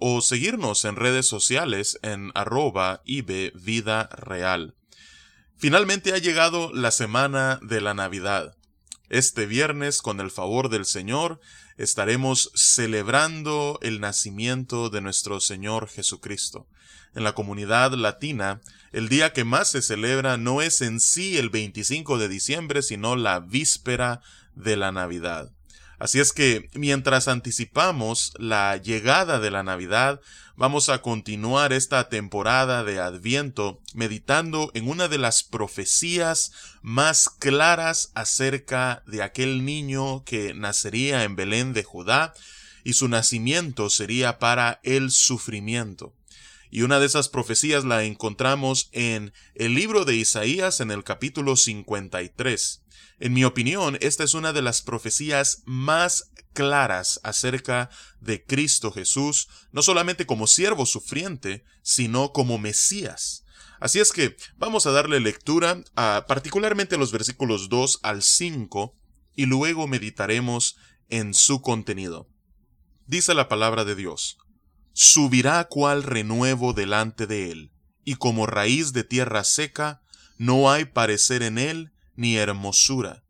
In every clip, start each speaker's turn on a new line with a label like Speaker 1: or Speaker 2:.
Speaker 1: o seguirnos en redes sociales en arroba Vida Real. Finalmente ha llegado la semana de la Navidad. Este viernes, con el favor del Señor, estaremos celebrando el nacimiento de nuestro Señor Jesucristo. En la comunidad latina, el día que más se celebra no es en sí el 25 de diciembre, sino la víspera de la Navidad. Así es que mientras anticipamos la llegada de la Navidad, vamos a continuar esta temporada de Adviento meditando en una de las profecías más claras acerca de aquel niño que nacería en Belén de Judá y su nacimiento sería para el sufrimiento. Y una de esas profecías la encontramos en el libro de Isaías en el capítulo 53. En mi opinión, esta es una de las profecías más claras acerca de Cristo Jesús, no solamente como siervo sufriente, sino como Mesías. Así es que vamos a darle lectura a particularmente los versículos 2 al 5 y luego meditaremos en su contenido. Dice la palabra de Dios, subirá cual renuevo delante de él, y como raíz de tierra seca, no hay parecer en él, ni hermosura.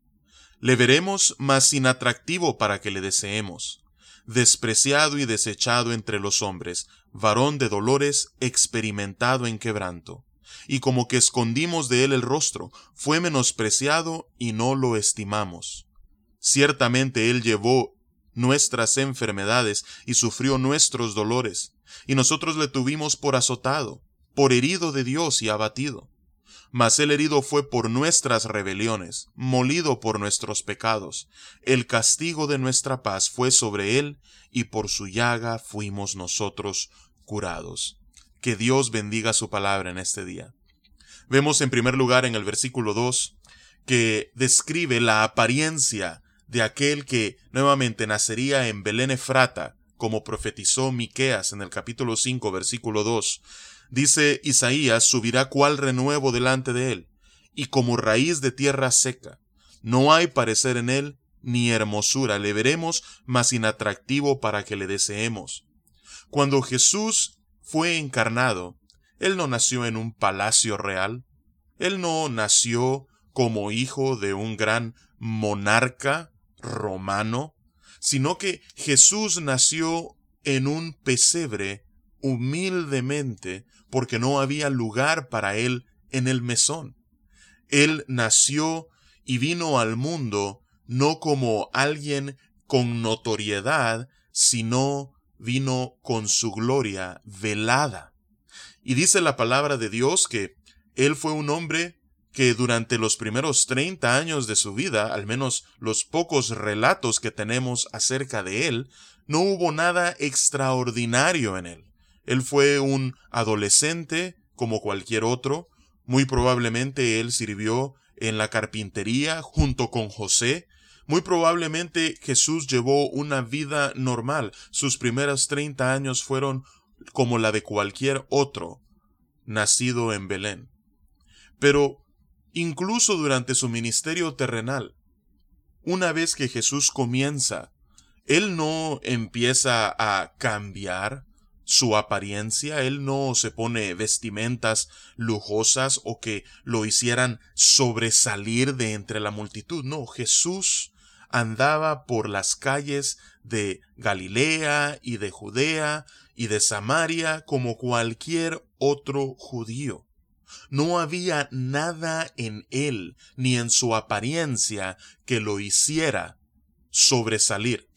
Speaker 1: Le veremos más sin atractivo para que le deseemos. Despreciado y desechado entre los hombres, varón de dolores, experimentado en quebranto. Y como que escondimos de él el rostro, fue menospreciado y no lo estimamos. Ciertamente él llevó nuestras enfermedades y sufrió nuestros dolores, y nosotros le tuvimos por azotado, por herido de Dios y abatido mas el herido fue por nuestras rebeliones, molido por nuestros pecados. El castigo de nuestra paz fue sobre él, y por su llaga fuimos nosotros curados. Que Dios bendiga su palabra en este día. Vemos en primer lugar en el versículo 2 que describe la apariencia de aquel que nuevamente nacería en Belén Efrata, como profetizó Miqueas en el capítulo 5 versículo 2, Dice Isaías, subirá cual renuevo delante de él, y como raíz de tierra seca. No hay parecer en él, ni hermosura, le veremos, mas inatractivo para que le deseemos. Cuando Jesús fue encarnado, él no nació en un palacio real, él no nació como hijo de un gran monarca romano, sino que Jesús nació en un pesebre humildemente porque no había lugar para él en el mesón. Él nació y vino al mundo no como alguien con notoriedad, sino vino con su gloria velada. Y dice la palabra de Dios que él fue un hombre que durante los primeros treinta años de su vida, al menos los pocos relatos que tenemos acerca de él, no hubo nada extraordinario en él. Él fue un adolescente como cualquier otro. Muy probablemente él sirvió en la carpintería junto con José. Muy probablemente Jesús llevó una vida normal. Sus primeros treinta años fueron como la de cualquier otro nacido en Belén. Pero incluso durante su ministerio terrenal, una vez que Jesús comienza, Él no empieza a cambiar, su apariencia, él no se pone vestimentas lujosas o que lo hicieran sobresalir de entre la multitud. No, Jesús andaba por las calles de Galilea y de Judea y de Samaria como cualquier otro judío. No había nada en él ni en su apariencia que lo hiciera sobresalir.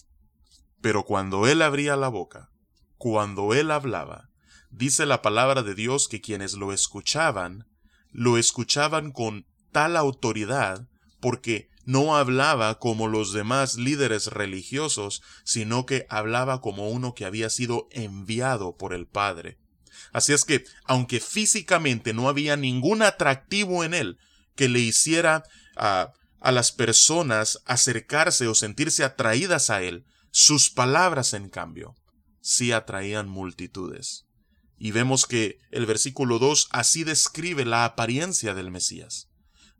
Speaker 1: Pero cuando él abría la boca, cuando él hablaba, dice la palabra de Dios que quienes lo escuchaban, lo escuchaban con tal autoridad porque no hablaba como los demás líderes religiosos, sino que hablaba como uno que había sido enviado por el Padre. Así es que, aunque físicamente no había ningún atractivo en él que le hiciera a, a las personas acercarse o sentirse atraídas a él, sus palabras, en cambio, sí atraían multitudes. Y vemos que el versículo 2 así describe la apariencia del Mesías.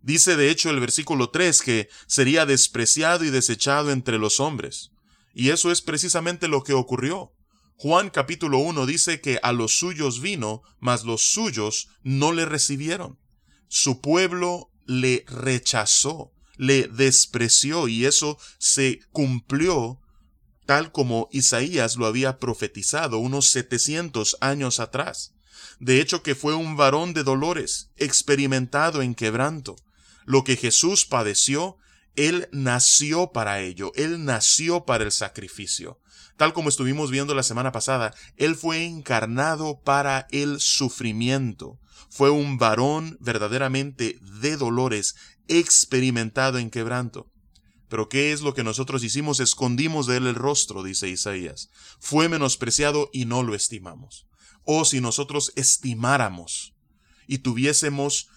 Speaker 1: Dice de hecho el versículo 3 que sería despreciado y desechado entre los hombres. Y eso es precisamente lo que ocurrió. Juan capítulo 1 dice que a los suyos vino, mas los suyos no le recibieron. Su pueblo le rechazó, le despreció y eso se cumplió tal como Isaías lo había profetizado unos 700 años atrás. De hecho que fue un varón de dolores, experimentado en quebranto. Lo que Jesús padeció, Él nació para ello, Él nació para el sacrificio. Tal como estuvimos viendo la semana pasada, Él fue encarnado para el sufrimiento. Fue un varón verdaderamente de dolores, experimentado en quebranto. Pero ¿qué es lo que nosotros hicimos? Escondimos de él el rostro, dice Isaías. Fue menospreciado y no lo estimamos. Oh, si nosotros estimáramos y tuviésemos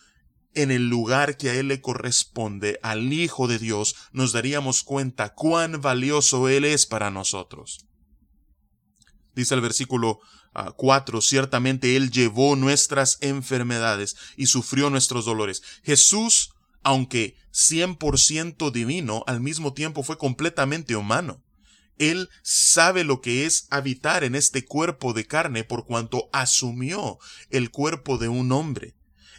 Speaker 1: en el lugar que a Él le corresponde, al Hijo de Dios, nos daríamos cuenta cuán valioso Él es para nosotros. Dice el versículo 4, ah, ciertamente Él llevó nuestras enfermedades y sufrió nuestros dolores. Jesús aunque 100% divino, al mismo tiempo fue completamente humano. Él sabe lo que es habitar en este cuerpo de carne por cuanto asumió el cuerpo de un hombre.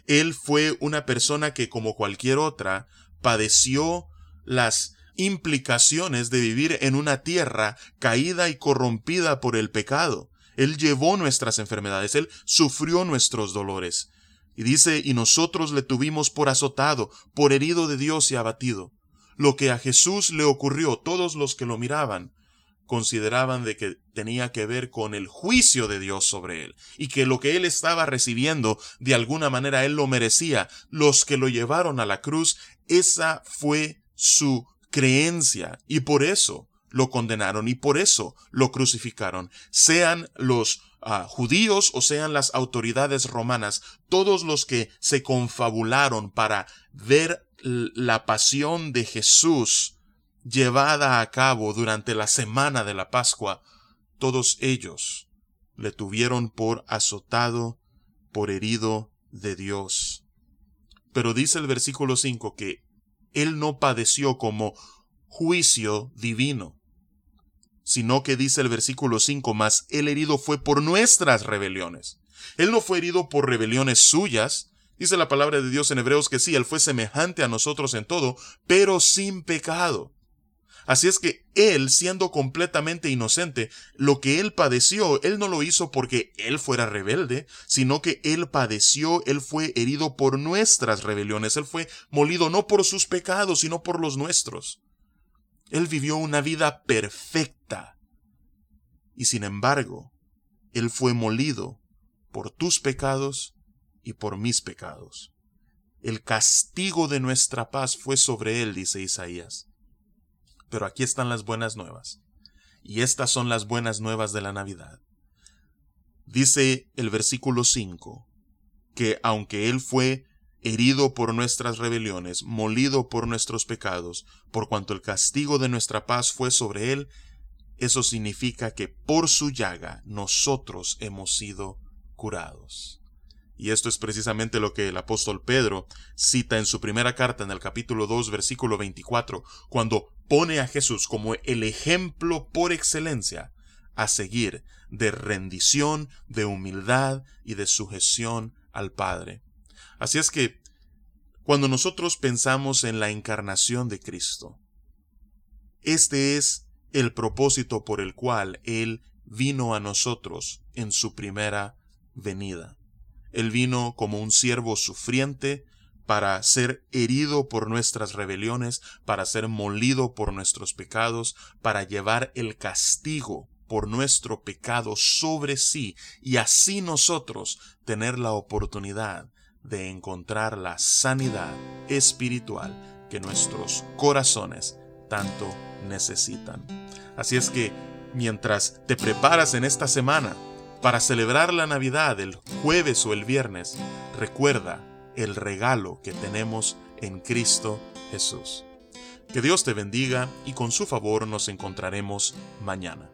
Speaker 1: Él fue una persona que, como cualquier otra, padeció las implicaciones de vivir en una tierra caída y corrompida por el pecado. Él llevó nuestras enfermedades, Él sufrió nuestros dolores. Y dice, y nosotros le tuvimos por azotado, por herido de Dios y abatido. Lo que a Jesús le ocurrió, todos los que lo miraban, consideraban de que tenía que ver con el juicio de Dios sobre él, y que lo que él estaba recibiendo, de alguna manera él lo merecía. Los que lo llevaron a la cruz, esa fue su creencia, y por eso lo condenaron, y por eso lo crucificaron, sean los judíos o sean las autoridades romanas, todos los que se confabularon para ver la pasión de Jesús llevada a cabo durante la semana de la Pascua, todos ellos le tuvieron por azotado, por herido de Dios. Pero dice el versículo 5 que Él no padeció como juicio divino, sino que dice el versículo 5 más, el herido fue por nuestras rebeliones. Él no fue herido por rebeliones suyas. Dice la palabra de Dios en Hebreos que sí, Él fue semejante a nosotros en todo, pero sin pecado. Así es que Él, siendo completamente inocente, lo que Él padeció, Él no lo hizo porque Él fuera rebelde, sino que Él padeció, Él fue herido por nuestras rebeliones, Él fue molido no por sus pecados, sino por los nuestros. Él vivió una vida perfecta. Y sin embargo, Él fue molido por tus pecados y por mis pecados. El castigo de nuestra paz fue sobre Él, dice Isaías. Pero aquí están las buenas nuevas. Y estas son las buenas nuevas de la Navidad. Dice el versículo 5 que aunque Él fue herido por nuestras rebeliones, molido por nuestros pecados, por cuanto el castigo de nuestra paz fue sobre él, eso significa que por su llaga nosotros hemos sido curados. Y esto es precisamente lo que el apóstol Pedro cita en su primera carta en el capítulo 2 versículo 24, cuando pone a Jesús como el ejemplo por excelencia a seguir de rendición, de humildad y de sujeción al Padre. Así es que, cuando nosotros pensamos en la encarnación de Cristo, este es el propósito por el cual Él vino a nosotros en su primera venida. Él vino como un siervo sufriente para ser herido por nuestras rebeliones, para ser molido por nuestros pecados, para llevar el castigo por nuestro pecado sobre sí y así nosotros tener la oportunidad de encontrar la sanidad espiritual que nuestros corazones tanto necesitan. Así es que mientras te preparas en esta semana Para celebrar la Navidad el jueves o el viernes, recuerda el regalo que tenemos en Cristo Jesús. Que Dios te bendiga y con su favor nos encontraremos mañana.